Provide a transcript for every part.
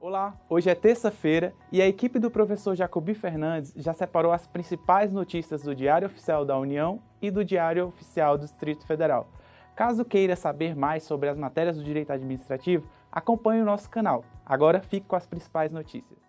Olá, hoje é terça-feira e a equipe do professor Jacobi Fernandes já separou as principais notícias do Diário Oficial da União e do Diário Oficial do Distrito Federal. Caso queira saber mais sobre as matérias do direito administrativo, acompanhe o nosso canal. Agora fique com as principais notícias.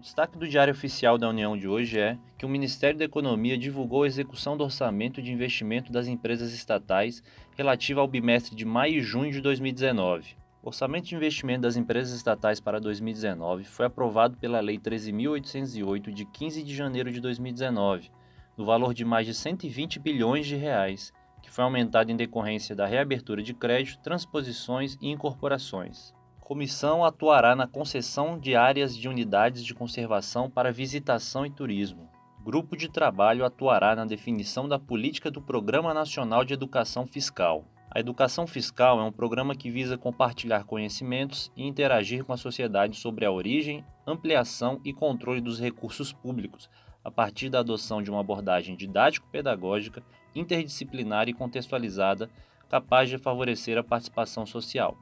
Destaque do Diário Oficial da União de hoje é que o Ministério da Economia divulgou a execução do orçamento de investimento das empresas estatais relativa ao bimestre de maio e junho de 2019. O orçamento de investimento das empresas estatais para 2019 foi aprovado pela Lei 13.808 de 15 de janeiro de 2019, no valor de mais de 120 bilhões de reais, que foi aumentado em decorrência da reabertura de crédito, transposições e incorporações comissão atuará na concessão de áreas de unidades de conservação para visitação e turismo. Grupo de trabalho atuará na definição da política do Programa Nacional de Educação Fiscal. A educação fiscal é um programa que visa compartilhar conhecimentos e interagir com a sociedade sobre a origem, ampliação e controle dos recursos públicos, a partir da adoção de uma abordagem didático-pedagógica, interdisciplinar e contextualizada, capaz de favorecer a participação social.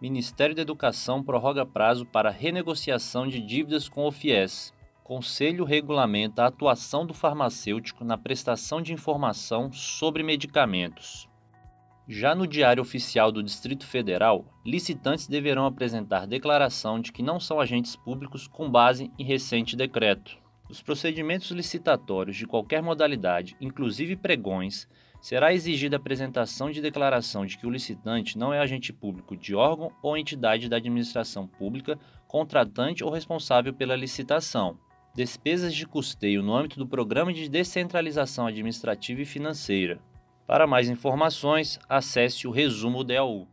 Ministério da Educação prorroga prazo para renegociação de dívidas com o FIES. Conselho regulamenta a atuação do farmacêutico na prestação de informação sobre medicamentos. Já no Diário Oficial do Distrito Federal, licitantes deverão apresentar declaração de que não são agentes públicos com base em recente decreto. Os procedimentos licitatórios de qualquer modalidade, inclusive pregões, será exigida a apresentação de declaração de que o licitante não é agente público de órgão ou entidade da administração pública, contratante ou responsável pela licitação. Despesas de custeio no âmbito do Programa de Descentralização Administrativa e Financeira. Para mais informações, acesse o resumo DAU.